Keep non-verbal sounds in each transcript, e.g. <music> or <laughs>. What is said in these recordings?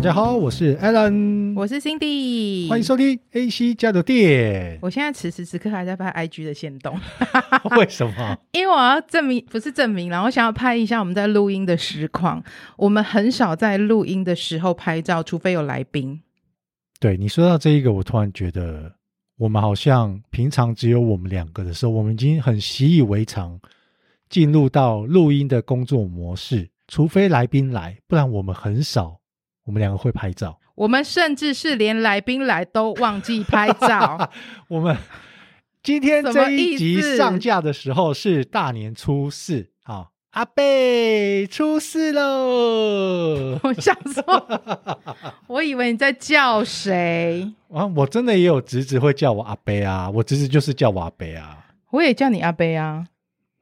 大家好，我是 Alan，我是 Cindy，欢迎收听 AC 交流电。我现在此时此刻还在拍 IG 的限动，<laughs> 为什么？<laughs> 因为我要证明，不是证明，然后想要拍一下我们在录音的实况。我们很少在录音的时候拍照，除非有来宾。对，你说到这一个，我突然觉得，我们好像平常只有我们两个的时候，我们已经很习以为常，进入到录音的工作模式。除非来宾来，不然我们很少。我们两个会拍照，我们甚至是连来宾来都忘记拍照。<laughs> 我们今天这一集上架的时候是大年初四，好，阿伯出事喽！<laughs> 我想说，<laughs> 我以为你在叫谁啊？我真的也有侄子会叫我阿伯啊，我侄子就是叫我阿伯啊，我也叫你阿伯啊。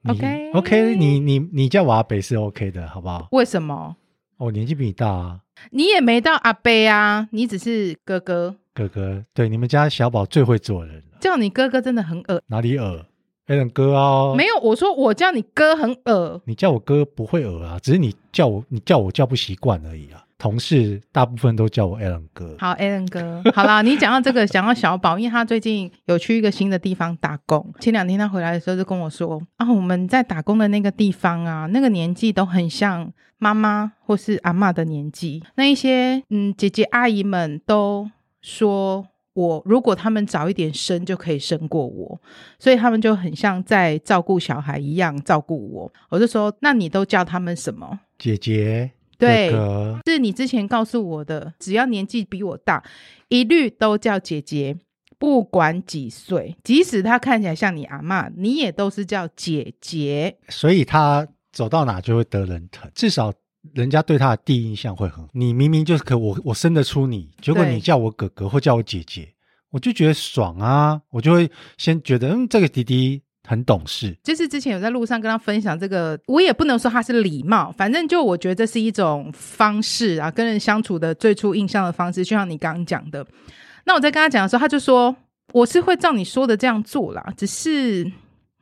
OK OK，你你你叫我阿伯是 OK 的，好不好？为什么？我年纪比你大啊。你也没到阿伯啊，你只是哥哥。哥哥，对，你们家小宝最会做人了。叫你哥哥真的很恶。哪里恶？Alan 哥啊。没有，我说我叫你哥很恶。你叫我哥不会恶啊，只是你叫我，你叫我叫不习惯而已啊。同事大部分都叫我 Alan 哥。好，Alan 哥，好啦，<laughs> 你讲到这个，讲到小宝，因为他最近有去一个新的地方打工。前两天他回来的时候就跟我说：“啊，我们在打工的那个地方啊，那个年纪都很像妈妈或是阿嬷的年纪。那一些嗯姐姐阿姨们都说我，如果他们早一点生就可以生过我，所以他们就很像在照顾小孩一样照顾我。我就说，那你都叫他们什么？姐姐。”对，哥哥是你之前告诉我的，只要年纪比我大，一律都叫姐姐，不管几岁，即使她看起来像你阿嬷，你也都是叫姐姐。所以他走到哪就会得人疼，至少人家对他的第一印象会很。你明明就是可我我生得出你，结果你叫我哥哥或叫我姐姐，我就觉得爽啊，我就会先觉得嗯，这个弟弟。很懂事，就是之前有在路上跟他分享这个，我也不能说他是礼貌，反正就我觉得这是一种方式啊，跟人相处的最初印象的方式，就像你刚刚讲的。那我在跟他讲的时候，他就说我是会照你说的这样做啦，只是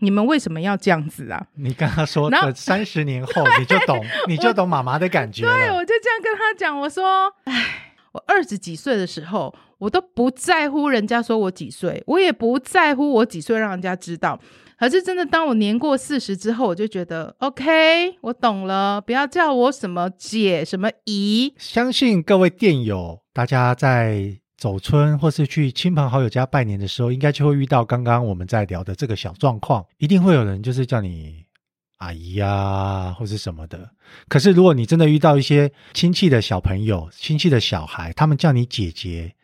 你们为什么要这样子啊？你跟他说，等三十年后你就懂，<laughs> 你就懂妈妈的感觉。对，我就这样跟他讲，我说，唉，我二十几岁的时候，我都不在乎人家说我几岁，我也不在乎我几岁让人家知道。可是真的，当我年过四十之后，我就觉得 OK，我懂了，不要叫我什么姐、什么姨。相信各位电友，大家在走村或是去亲朋好友家拜年的时候，应该就会遇到刚刚我们在聊的这个小状况，一定会有人就是叫你阿姨呀、啊，或是什么的。可是如果你真的遇到一些亲戚的小朋友、亲戚的小孩，他们叫你姐姐，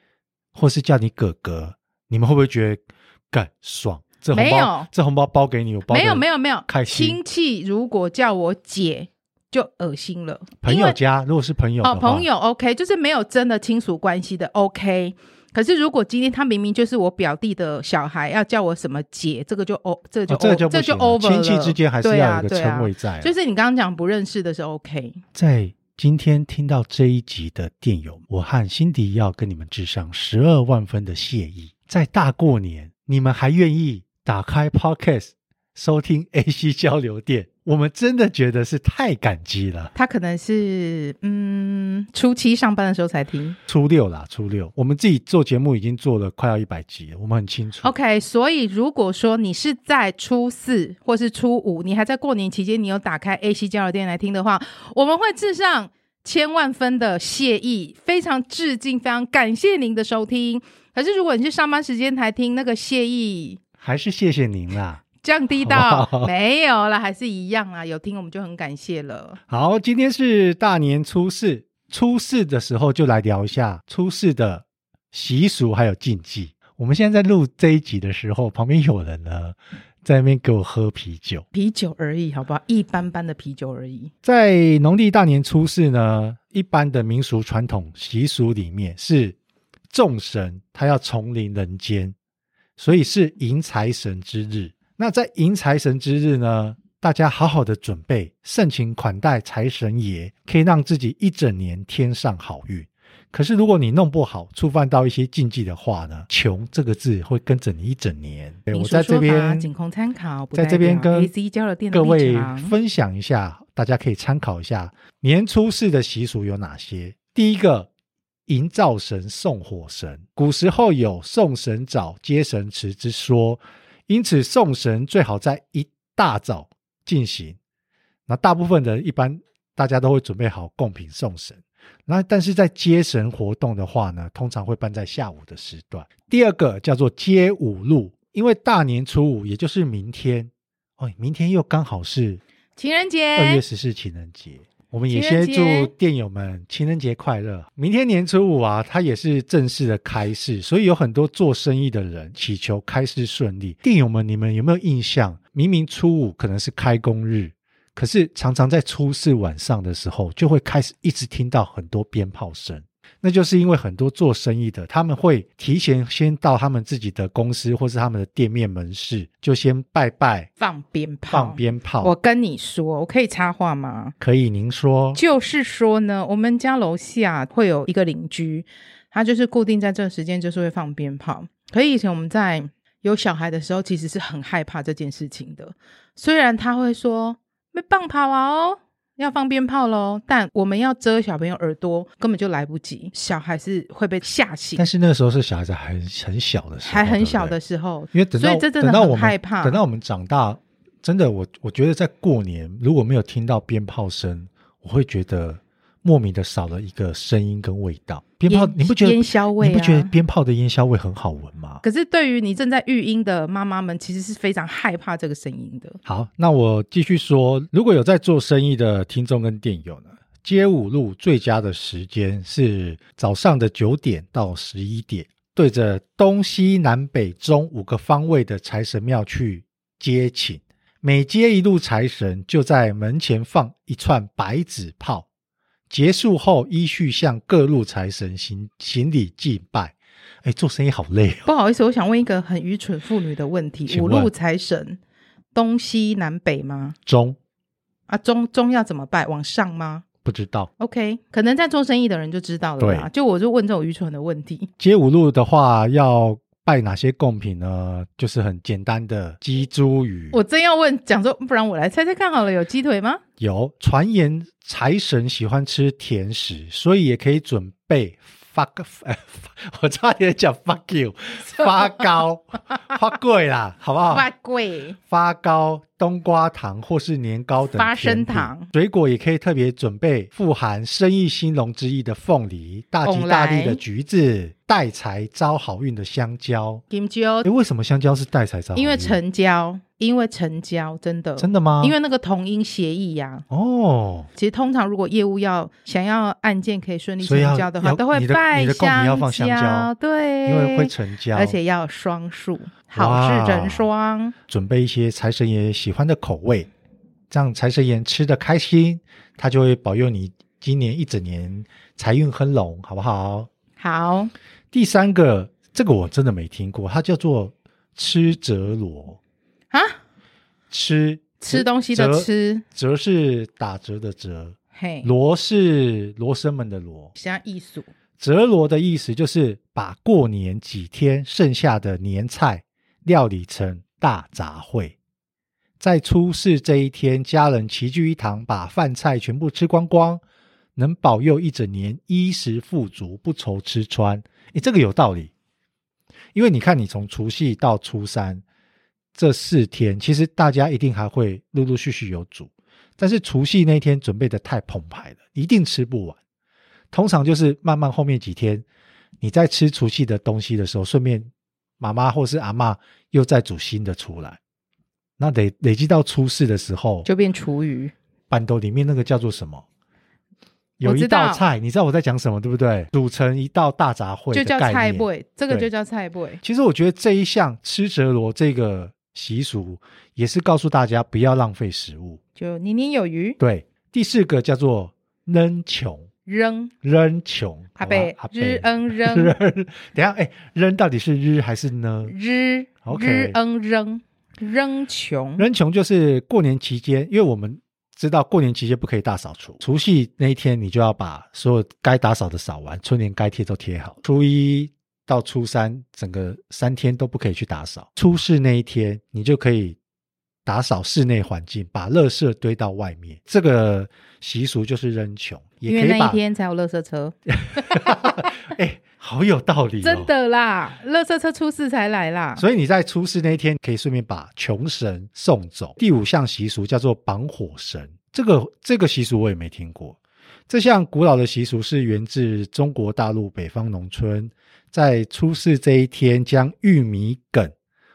或是叫你哥哥，你们会不会觉得更爽？这红包，这红包包给你，我包给你，没有没有没有。开心。亲戚如果叫我姐，就恶心了。朋友家如果是朋友哦，朋友 OK，就是没有真的亲属关系的 OK。可是如果今天他明明就是我表弟的小孩，要叫我什么姐，这个就 O，，这个就、哦、这个就这就 over 了。亲戚之间还是要有一个称谓在、啊啊。就是你刚刚讲不认识的是 OK。在今天听到这一集的电友，我和辛迪要跟你们致上十二万分的谢意。在大过年，你们还愿意？打开 Podcast 收听 <laughs> AC 交流电，我们真的觉得是太感激了。他可能是嗯初七上班的时候才听，初六啦，初六。我们自己做节目已经做了快要一百集了，我们很清楚。OK，所以如果说你是在初四或是初五，你还在过年期间，你有打开 AC 交流电来听的话，我们会致上千万分的谢意，非常致敬，非常感谢您的收听。可是如果你是上班时间才听，那个谢意。还是谢谢您啦，降低到没有了，还是一样啊。有听我们就很感谢了。好，今天是大年初四，初四的时候就来聊一下初四的习俗还有禁忌。我们现在在录这一集的时候，旁边有人呢在那边给我喝啤酒，啤酒而已，好不好？一般般的啤酒而已。在农历大年初四呢，一般的民俗传统习俗里面是众神他要重临人间。所以是迎财神之日。那在迎财神之日呢，大家好好的准备，盛情款待财神爷，可以让自己一整年添上好运。可是如果你弄不好，触犯到一些禁忌的话呢，穷这个字会跟着你一整年。对，我在这边仅供参考，在这边跟各位分享一下，大家可以参考一下年初四的习俗有哪些。第一个，迎灶神、送火神。古时候有送神早、接神迟之说，因此送神最好在一大早进行。那大部分的一般大家都会准备好贡品送神。那但是在接神活动的话呢，通常会办在下午的时段。第二个叫做接五路，因为大年初五也就是明天，哦，明天又刚好是情人节，二月十四情人节。我们也先祝店友们情人节快乐。明天年初五啊，它也是正式的开市，所以有很多做生意的人祈求开市顺利。店友们，你们有没有印象？明明初五可能是开工日，可是常常在初四晚上的时候，就会开始一直听到很多鞭炮声。那就是因为很多做生意的，他们会提前先到他们自己的公司或是他们的店面门市，就先拜拜，放鞭炮，放鞭炮。我跟你说，我可以插话吗？可以，您说。就是说呢，我们家楼下会有一个邻居，他就是固定在这个时间就是会放鞭炮。可以以前我们在有小孩的时候，其实是很害怕这件事情的。虽然他会说没放炮啊哦。要放鞭炮喽，但我们要遮小朋友耳朵，根本就来不及，小孩是会被吓醒。但是那个时候是小孩子还很小的时候，还很小的时候，因为等到所以这真的很害怕。等到我们长大，真的，我我觉得在过年如果没有听到鞭炮声，我会觉得。莫名的少了一个声音跟味道，鞭炮你不觉得烟硝味？你不觉得鞭炮的烟硝味很好闻吗？可是对于你正在育婴的妈妈们，其实是非常害怕这个声音的。好，那我继续说，如果有在做生意的听众跟店友呢，街五路最佳的时间是早上的九点到十一点，对着东西南北中五个方位的财神庙去接请，每接一路财神，就在门前放一串白纸炮。结束后，依序向各路财神行行礼祭拜。哎，做生意好累哦。不好意思，我想问一个很愚蠢妇女的问题：五路财神，东西南北吗？中啊，中中要怎么拜？往上吗？不知道。OK，可能在做生意的人就知道了吧。对，就我就问这种愚蠢的问题。接五路的话要。拜哪些贡品呢？就是很简单的鸡、猪、鱼。我真要问，讲说，不然我来猜猜看好了，有鸡腿吗？有。传言财神喜欢吃甜食，所以也可以准备。发个，我差点讲 fuck you，<laughs> 发糕、发贵啦，好不好？发贵、发糕、冬瓜糖或是年糕等花生糖，水果也可以特别准备富含生意兴隆之意的凤梨，大吉大利的橘子，带财招好运的香蕉。香蕉，哎，为什么香蕉是带财招好运？因为成交。因为成交真的真的吗？因为那个同音协议呀。哦，其实通常如果业务要想要案件可以顺利成交的话，都会拜香蕉，对，因为会成交，而且要双数，好事成双。准备一些财神爷喜欢的口味，这样财神爷吃的开心，他就会保佑你今年一整年财运亨隆，好不好？好。第三个，这个我真的没听过，它叫做吃折罗。啊，吃吃东西的吃，折是打折的折，嘿，罗是罗生门的罗，像艺术。折罗的意思就是把过年几天剩下的年菜料理成大杂烩，在初四这一天，家人齐聚一堂，把饭菜全部吃光光，能保佑一整年衣食富足，不愁吃穿。诶，这个有道理，因为你看，你从除夕到初三。这四天其实大家一定还会陆陆续续有煮，但是除夕那天准备的太澎湃了，一定吃不完。通常就是慢慢后面几天，你在吃除夕的东西的时候，顺便妈妈或是阿嬷又再煮新的出来，那累累积到初四的时候，就变厨余。板豆里面那个叫做什么？有一道菜，你知道我在讲什么，对不对？组成一道大杂烩，就叫菜粿，这个就叫菜粿。其实我觉得这一项吃折罗这个。习俗也是告诉大家不要浪费食物，就年年有余。对，第四个叫做扔穷，扔扔穷，阿贝日嗯扔。<laughs> 等下，哎，扔到底是日还是呢？日，OK，嗯扔扔穷，扔穷就是过年期间，因为我们知道过年期间不可以大扫除，除夕那一天你就要把所有该打扫的扫完，春联该贴都贴好，初一。到初三，整个三天都不可以去打扫。初四那一天，你就可以打扫室内环境，把垃圾堆到外面。这个习俗就是扔穷，也可以因为那一天才有垃圾车。<laughs> 哎，好有道理哦，<laughs> 真的啦，垃圾车出事才来啦。所以你在出事那一天，可以顺便把穷神送走。第五项习俗叫做绑火绳，这个这个习俗我也没听过。这项古老的习俗是源自中国大陆北方农村，在出事这一天，将玉米梗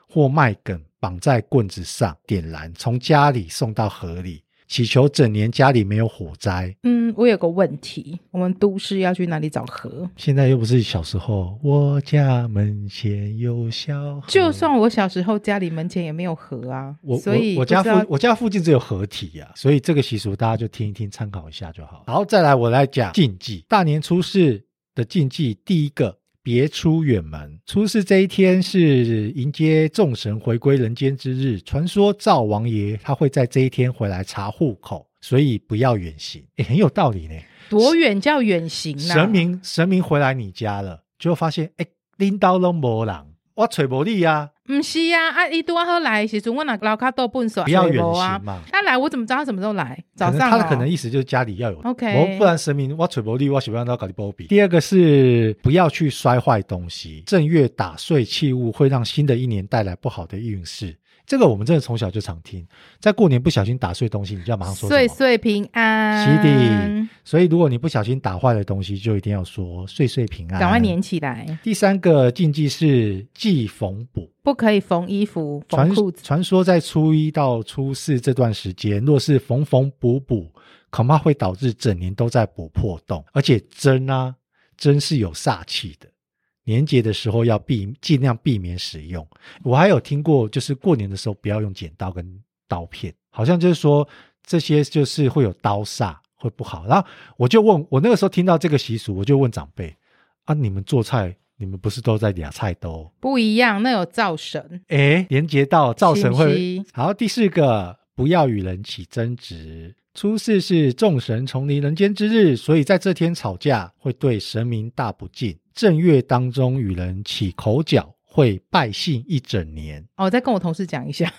或麦梗绑在棍子上，点燃，从家里送到河里。祈求整年家里没有火灾。嗯，我有个问题，我们都市要去哪里找河？现在又不是小时候，我家门前有小河。就算我小时候家里门前也没有河啊，我所以我，我家附我家附近只有河堤啊，所以这个习俗大家就听一听，参考一下就好。然后再来，我来讲禁忌。大年初四的禁忌，第一个。别出远门。初四这一天是迎接众神回归人间之日。传说灶王爷他会在这一天回来查户口，所以不要远行。也很有道理呢。多远叫远行呢？神明神明回来你家了，就发现哎，领导拢无人，我找无你呀。不是啊，啊，伊多好来时阵，我那老卡都笨手，不要远行嘛。他来，我怎么知道他什么时候来？早上、哦。他的可能意思就是家里要有，OK，不然神明我吹不利，我喜欢到搞你波比。第二个是不要去摔坏东西，正月打碎器物会让新的一年带来不好的运势。这个我们真的从小就常听，在过年不小心打碎东西，你就要马上说岁岁平安。是的，所以如果你不小心打坏了东西，就一定要说岁岁平安，赶快粘起来。第三个禁忌是忌缝补，不可以缝衣服、缝裤子。传说在初一到初四这段时间，若是缝缝补补，恐怕会导致整年都在补破洞，而且针啊针是有煞气的。年节的时候要避尽量避免使用。我还有听过，就是过年的时候不要用剪刀跟刀片，好像就是说这些就是会有刀煞，会不好。然后我就问我那个时候听到这个习俗，我就问长辈啊，你们做菜，你们不是都在俩菜刀？不一样，那有灶神。哎，连接到灶神会。好，第四个，不要与人起争执。初四是众神重临人间之日，所以在这天吵架会对神明大不敬。正月当中与人起口角，会败兴一整年。哦，再跟我同事讲一下。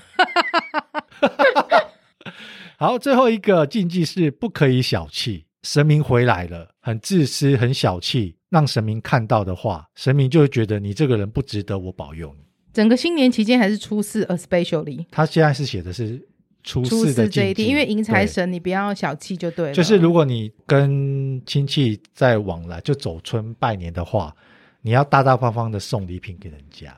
<laughs> 好，最后一个禁忌是不可以小气。神明回来了，很自私、很小气，让神明看到的话，神明就会觉得你这个人不值得我保佑你。整个新年期间还是初四，especially。他现在是写的是初四的这一天，因为迎财神，你不要小气就对了。就是如果你跟亲戚在往来，就走村拜年的话，你要大大方方的送礼品给人家。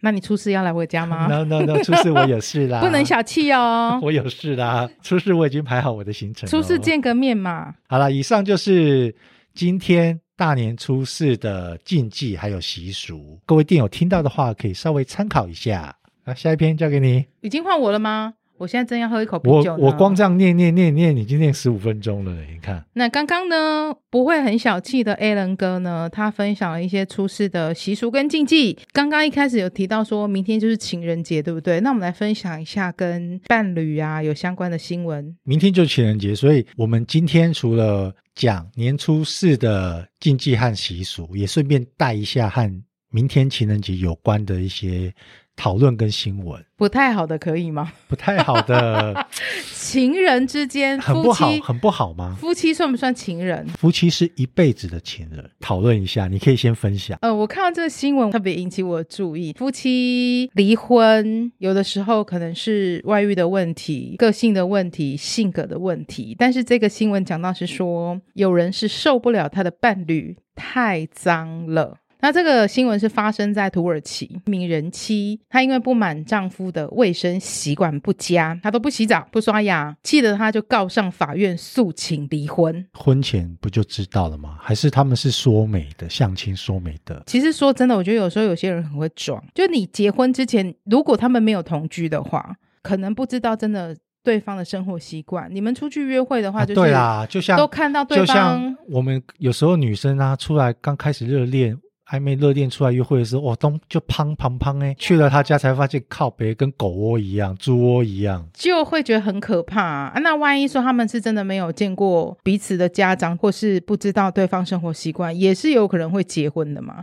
那你初四要来我家吗？No No No，初四我有事啦，<laughs> 不能小气哦。<laughs> 我有事啦，初四我已经排好我的行程。初四见个面嘛。好了，以上就是今天大年初四的禁忌还有习俗，各位店友听到的话可以稍微参考一下。那，下一篇交给你。已经换我了吗？我现在正要喝一口啤酒。我我光这样念念念念，已经念十五分钟了。你看，那刚刚呢，不会很小气的 Alan 哥呢，他分享了一些出事的习俗跟禁忌。刚刚一开始有提到说明天就是情人节，对不对？那我们来分享一下跟伴侣啊有相关的新闻。明天就是情人节，所以我们今天除了讲年初四的禁忌和习俗，也顺便带一下和明天情人节有关的一些。讨论跟新闻不太好的可以吗？<laughs> 不太好的，<laughs> 情人之间很不好，很不好吗？夫妻算不算情人？夫妻是一辈子的情人。讨论一下，你可以先分享。呃，我看到这个新闻特别引起我的注意。夫妻离婚，有的时候可能是外遇的问题、个性的问题、性格的问题。但是这个新闻讲到是说，有人是受不了他的伴侣太脏了。那这个新闻是发生在土耳其，一名人妻，她因为不满丈夫的卫生习惯不佳，她都不洗澡、不刷牙，气得她就告上法院诉请离婚。婚前不就知道了吗？还是他们是说媒的，相亲说媒的？其实说真的，我觉得有时候有些人很会装。就你结婚之前，如果他们没有同居的话，可能不知道真的对方的生活习惯。你们出去约会的话，就是、啊、对啦，就像都看到对方。就像我们有时候女生啊，出来刚开始热恋。还没热恋出来约会的时候，我东就砰砰砰哎！去了他家才发现靠别跟狗窝一样，猪窝一样，就会觉得很可怕啊。那万一说他们是真的没有见过彼此的家长，或是不知道对方生活习惯，也是有可能会结婚的嘛。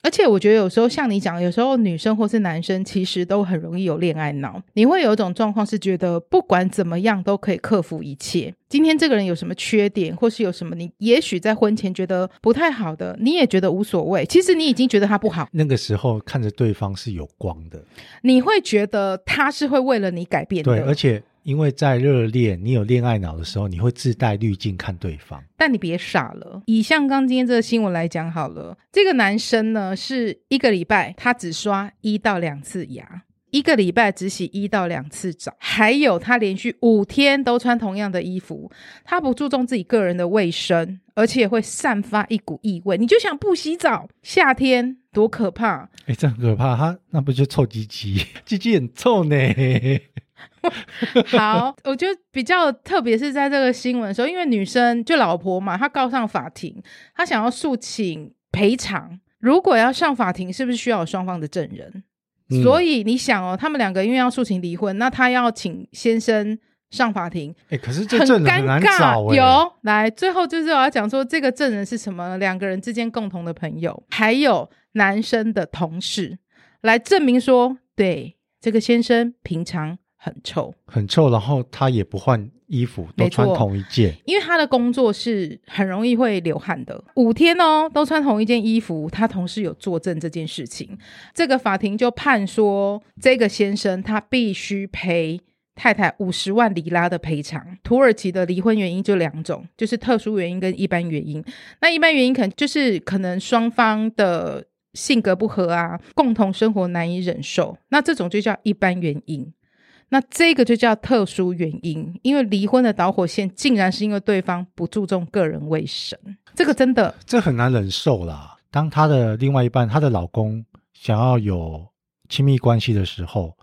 而且我觉得有时候像你讲，有时候女生或是男生其实都很容易有恋爱脑。你会有一种状况是觉得不管怎么样都可以克服一切。今天这个人有什么缺点，或是有什么你也许在婚前觉得不太好的，你也觉得无所谓。其实你已经觉得他不好。那个时候看着对方是有光的，你会觉得他是会为了你改变的。对，而且。因为在热恋，你有恋爱脑的时候，你会自带滤镜看对方。但你别傻了，以像刚今天这个新闻来讲好了，这个男生呢是一个礼拜他只刷一到两次牙，一个礼拜只洗一到两次澡，还有他连续五天都穿同样的衣服，他不注重自己个人的卫生，而且会散发一股异味。你就想不洗澡，夏天多可怕！哎，这很可怕，他那不就臭鸡鸡，<laughs> 鸡鸡很臭呢。<laughs> 好，我觉得比较特别是在这个新闻的时候，因为女生就老婆嘛，她告上法庭，她想要诉请赔偿。如果要上法庭，是不是需要有双方的证人？嗯、所以你想哦，他们两个因为要诉请离婚，那她要请先生上法庭，哎、欸，可是这证人很难找、欸。有来，最后就是我要讲说，这个证人是什么？两个人之间共同的朋友，还有男生的同事来证明说，对这个先生平常。很臭，很臭，然后他也不换衣服，都穿同一件，因为他的工作是很容易会流汗的。五天哦，都穿同一件衣服，他同事有作证这件事情，这个法庭就判说，这个先生他必须赔太太五十万里拉的赔偿。土耳其的离婚原因就两种，就是特殊原因跟一般原因。那一般原因可能就是可能双方的性格不合啊，共同生活难以忍受，那这种就叫一般原因。那这个就叫特殊原因，因为离婚的导火线竟然是因为对方不注重个人卫生，这个真的这很难忍受啦。当她的另外一半，她的老公想要有亲密关系的时候，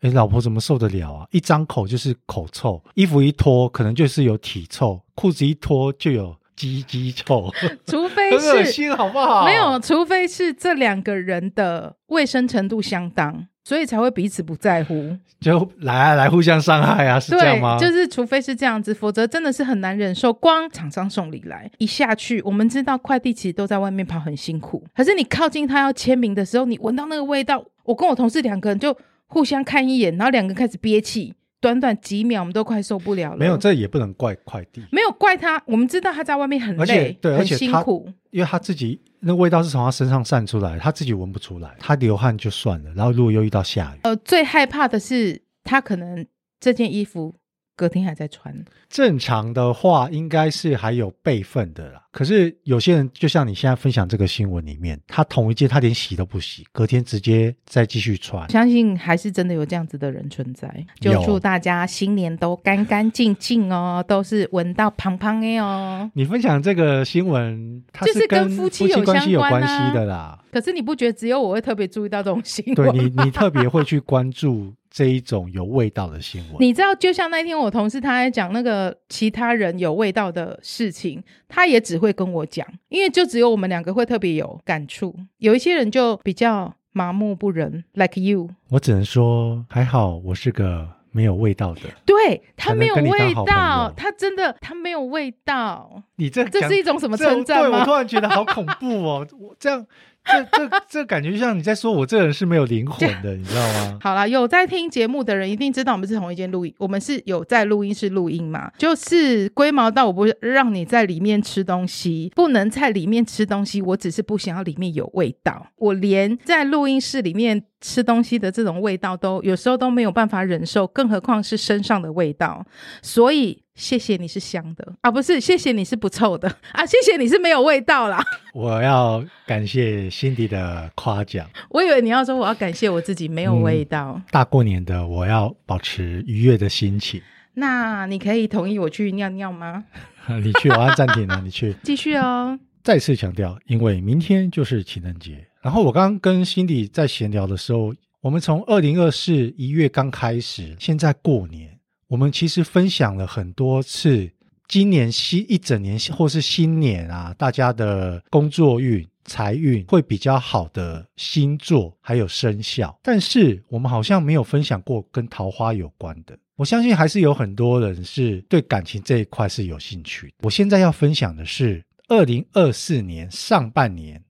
诶，老婆怎么受得了啊？一张口就是口臭，衣服一脱可能就是有体臭，裤子一脱就有鸡鸡臭，<laughs> 除 <laughs> 非是心，好不好？没有，除非是这两个人的卫生程度相当。所以才会彼此不在乎，就来啊来互相伤害啊，是这样吗？就是除非是这样子，否则真的是很难忍受。光厂商送礼来一下去，我们知道快递其实都在外面跑很辛苦，可是你靠近他要签名的时候，你闻到那个味道，我跟我同事两个人就互相看一眼，然后两个人开始憋气。短短几秒，我们都快受不了了。没有，这也不能怪快递。没有怪他，我们知道他在外面很累，对，很辛苦。因为他自己那味道是从他身上散出来，他自己闻不出来。他流汗就算了，然后如果又遇到下雨，呃，最害怕的是他可能这件衣服。隔天还在穿，正常的话应该是还有备份的啦。可是有些人就像你现在分享这个新闻里面，他同一件他连洗都不洗，隔天直接再继续穿。相信还是真的有这样子的人存在。就祝大家新年都干干净净哦，都是闻到胖胖的哦。你分享这个新闻，它是跟夫妻有关系有关系的啦。可是你不觉得只有我会特别注意到这种新闻？对你，你特别会去关注。这一种有味道的新闻，你知道，就像那天我同事他在讲那个其他人有味道的事情，他也只会跟我讲，因为就只有我们两个会特别有感触，有一些人就比较麻木不仁，like you。我只能说还好，我是个没有味道的，对，他没有味道，他真的他没有味道。你这这是一种什么称赞吗？我突然觉得好恐怖哦，我这样。这这这感觉就像你在说我这个人是没有灵魂的，<laughs> 你知道吗？好啦，有在听节目的人一定知道我们是同一间录音，我们是有在录音室录音嘛，就是龟毛到我不让你在里面吃东西，不能在里面吃东西，我只是不想要里面有味道，我连在录音室里面吃东西的这种味道都有时候都没有办法忍受，更何况是身上的味道，所以。谢谢你是香的啊，不是谢谢你是不臭的啊，谢谢你是没有味道啦。我要感谢 Cindy 的夸奖。我以为你要说我要感谢我自己没有味道。嗯，大过年的，我要保持愉悦的心情。那你可以同意我去尿尿吗？<laughs> 你去，我要暂停了。你去，<laughs> 继续哦。再次强调，因为明天就是情人节。然后我刚刚跟辛迪在闲聊的时候，我们从二零二四一月刚开始，现在过年。我们其实分享了很多次，今年新一整年或是新年啊，大家的工作运、财运会比较好的星座还有生肖，但是我们好像没有分享过跟桃花有关的。我相信还是有很多人是对感情这一块是有兴趣。我现在要分享的是二零二四年上半年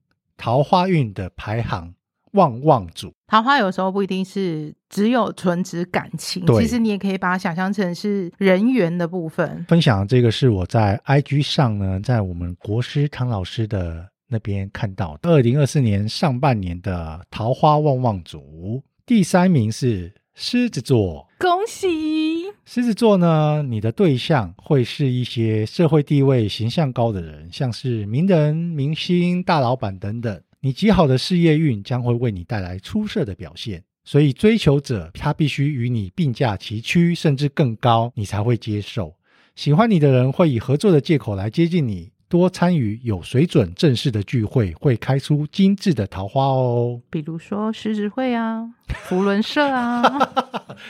桃花运的排行旺旺组。桃花有时候不一定是只有纯指感情，其实你也可以把它想象成是人缘的部分。分享这个是我在 IG 上呢，在我们国师唐老师的那边看到，二零二四年上半年的桃花旺旺组，第三名是狮子座，恭喜！狮子座呢，你的对象会是一些社会地位、形象高的人，像是名人、明星、大老板等等。你极好的事业运将会为你带来出色的表现，所以追求者他必须与你并驾齐驱，甚至更高，你才会接受。喜欢你的人会以合作的借口来接近你，多参与有水准正式的聚会，会开出精致的桃花哦。比如说狮子会啊，<laughs> 福伦社啊，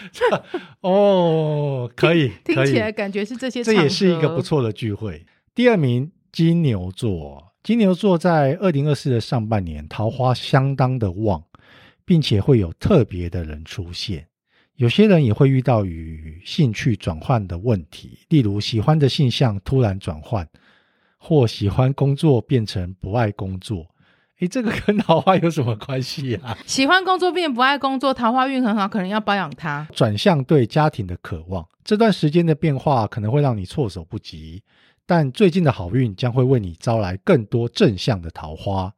<laughs> 哦，可以，听，可以听起来感觉是这些，这也是一个不错的聚会。第二名，金牛座。金牛座在二零二四的上半年，桃花相当的旺，并且会有特别的人出现。有些人也会遇到与兴趣转换的问题，例如喜欢的性向突然转换，或喜欢工作变成不爱工作。诶，这个跟桃花有什么关系啊？喜欢工作变不爱工作，桃花运很好，可能要保养它。转向对家庭的渴望，这段时间的变化可能会让你措手不及。但最近的好运将会为你招来更多正向的桃花，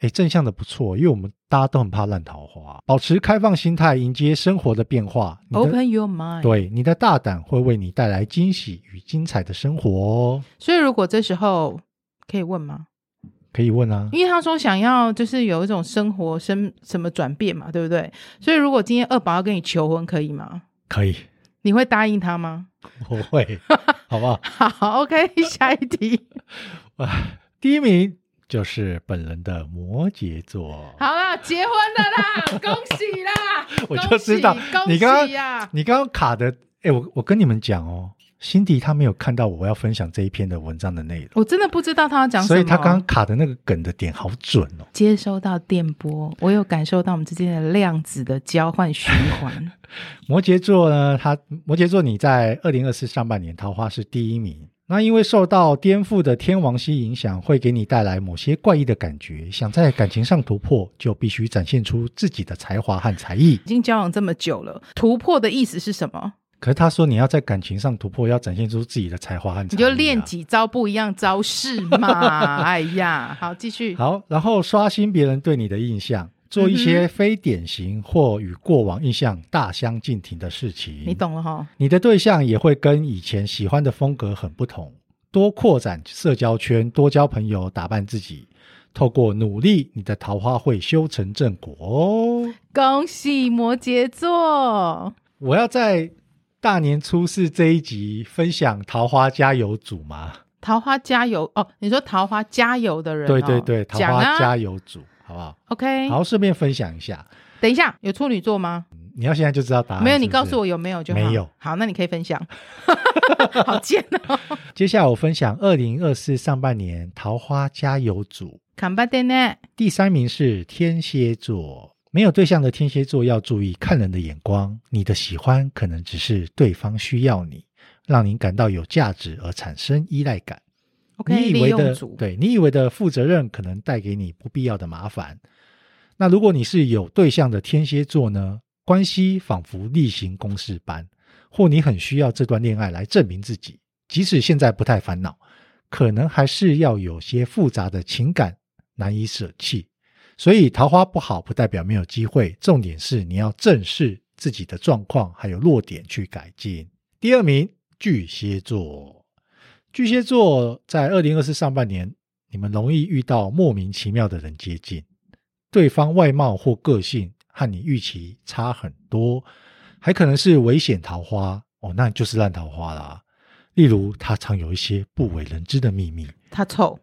诶，正向的不错，因为我们大家都很怕烂桃花。保持开放心态，迎接生活的变化。Open your mind，对，你的大胆会为你带来惊喜与精彩的生活哦。所以，如果这时候可以问吗？可以问啊，因为他说想要就是有一种生活生什么转变嘛，对不对？所以，如果今天二宝要跟你求婚，可以吗？可以。你会答应他吗？<laughs> 我会，好不好？<laughs> 好，OK，下一题。<laughs> 哇，第一名就是本人的摩羯座。好啦，结婚了啦，<laughs> 恭喜啦！我就知道你刚刚呀，你刚刚卡的，哎，我我跟你们讲哦。辛迪他没有看到我要分享这一篇的文章的内容，我真的不知道他要讲什么，所以他刚刚卡的那个梗的点好准哦。接收到电波，我有感受到我们之间的量子的交换循环。<laughs> 摩羯座呢，他摩羯座你在二零二四上半年桃花是第一名，那因为受到颠覆的天王星影响，会给你带来某些怪异的感觉。想在感情上突破，就必须展现出自己的才华和才艺。已经交往这么久了，突破的意思是什么？可是他说，你要在感情上突破，要展现出自己的才华和才你就练几招不一样招式嘛。<laughs> 哎呀，好，继续。好，然后刷新别人对你的印象，做一些非典型或与过往印象大相径庭的事情。你懂了哈？你的对象也会跟以前喜欢的风格很不同。多扩展社交圈，多交朋友，打扮自己，透过努力，你的桃花会修成正果哦。恭喜摩羯座！我要在。大年初四这一集分享桃花加油组吗？桃花加油哦，你说桃花加油的人、哦，对对对，桃花加油组，好不好？OK，好，顺便分享一下。等一下，有处女座吗？你要现在就知道答案是是？没有，你告诉我有没有就好。没有。好，那你可以分享。<laughs> 好贱哦！接下来我分享二零二四上半年桃花加油组。看吧，点呢？第三名是天蝎座。没有对象的天蝎座要注意看人的眼光，你的喜欢可能只是对方需要你，让你感到有价值而产生依赖感。你以为的对，你以为的负责任可能带给你不必要的麻烦。那如果你是有对象的天蝎座呢？关系仿佛例行公事般，或你很需要这段恋爱来证明自己，即使现在不太烦恼，可能还是要有些复杂的情感难以舍弃。所以桃花不好，不代表没有机会。重点是你要正视自己的状况，还有弱点去改进。第二名，巨蟹座。巨蟹座在二零二四上半年，你们容易遇到莫名其妙的人接近，对方外貌或个性和你预期差很多，还可能是危险桃花哦，那就是烂桃花啦。例如，他常有一些不为人知的秘密。他臭，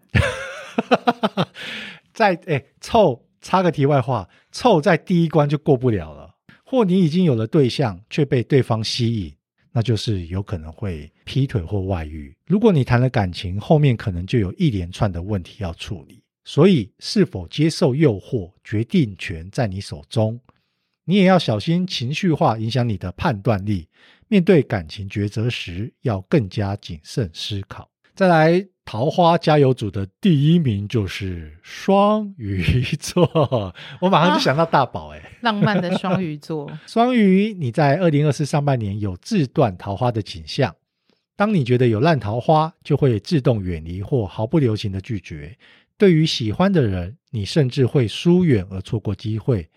<laughs> 在诶臭。插个题外话，臭在第一关就过不了了，或你已经有了对象却被对方吸引，那就是有可能会劈腿或外遇。如果你谈了感情，后面可能就有一连串的问题要处理。所以，是否接受诱惑，决定权在你手中。你也要小心情绪化影响你的判断力，面对感情抉择时要更加谨慎思考。再来，桃花加油组的第一名就是双鱼座，<laughs> 我马上就想到大宝哎、欸啊，浪漫的双鱼座。<laughs> 双鱼，你在二零二四上半年有自断桃花的倾向。当你觉得有烂桃花，就会自动远离或毫不留情的拒绝。对于喜欢的人，你甚至会疏远而错过机会。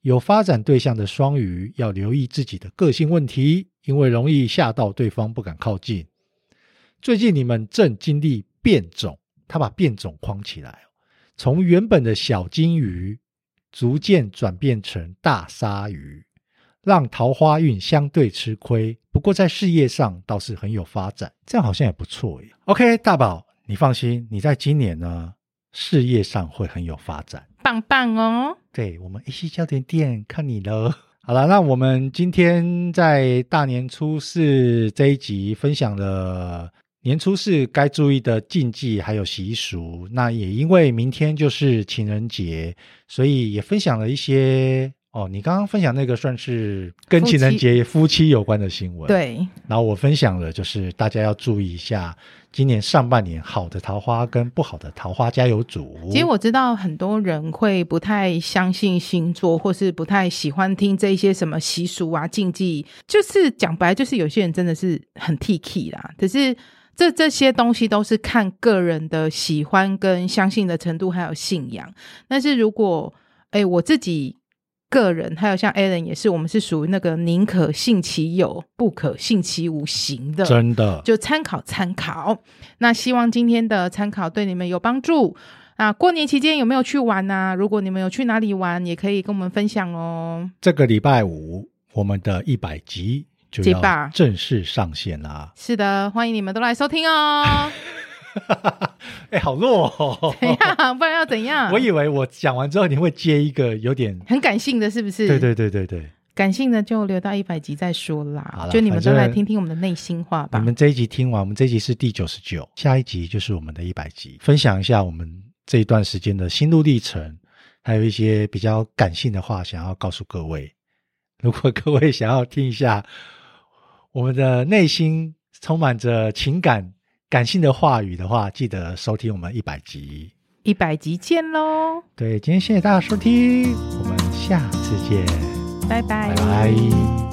有发展对象的双鱼要留意自己的个性问题，因为容易吓到对方不敢靠近。最近你们正经历变种，他把变种框起来，从原本的小金鱼逐渐转变成大鲨鱼，让桃花运相对吃亏。不过在事业上倒是很有发展，这样好像也不错耶。OK，大宝，你放心，你在今年呢，事业上会很有发展，棒棒哦。对，我们 AC 焦点店看你了。<laughs> 好了，那我们今天在大年初四这一集分享了。年初四该注意的禁忌还有习俗，那也因为明天就是情人节，所以也分享了一些哦。你刚刚分享那个算是跟情人节夫妻有关的新闻，对。然后我分享了就是大家要注意一下，今年上半年好的桃花跟不好的桃花加油组。其实我知道很多人会不太相信星座，或是不太喜欢听这些什么习俗啊禁忌，就是讲白，就是有些人真的是很 T K 啦，可是。这这些东西都是看个人的喜欢跟相信的程度，还有信仰。但是如果诶我自己个人，还有像 Alan 也是，我们是属于那个宁可信其有，不可信其无型的，真的就参考参考。那希望今天的参考对你们有帮助。啊，过年期间有没有去玩呢、啊？如果你们有去哪里玩，也可以跟我们分享哦。这个礼拜五，我们的一百集。就要正式上线啦！是的，欢迎你们都来收听哦。<laughs> 哎、欸，好弱哦！怎样？不然要怎样？<laughs> 我以为我讲完之后你会接一个有点很感性的，是不是？对对对对对，感性的就留到一百集再说啦。就你们都来听听我们的内心话吧。你们这一集听完，我们这一集是第九十九，下一集就是我们的一百集，分享一下我们这一段时间的心路历程，还有一些比较感性的话想要告诉各位。如果各位想要听一下。我们的内心充满着情感、感性的话语的话，记得收听我们一百集，一百集见喽！对，今天谢谢大家收听，我们下次见，拜拜，拜拜。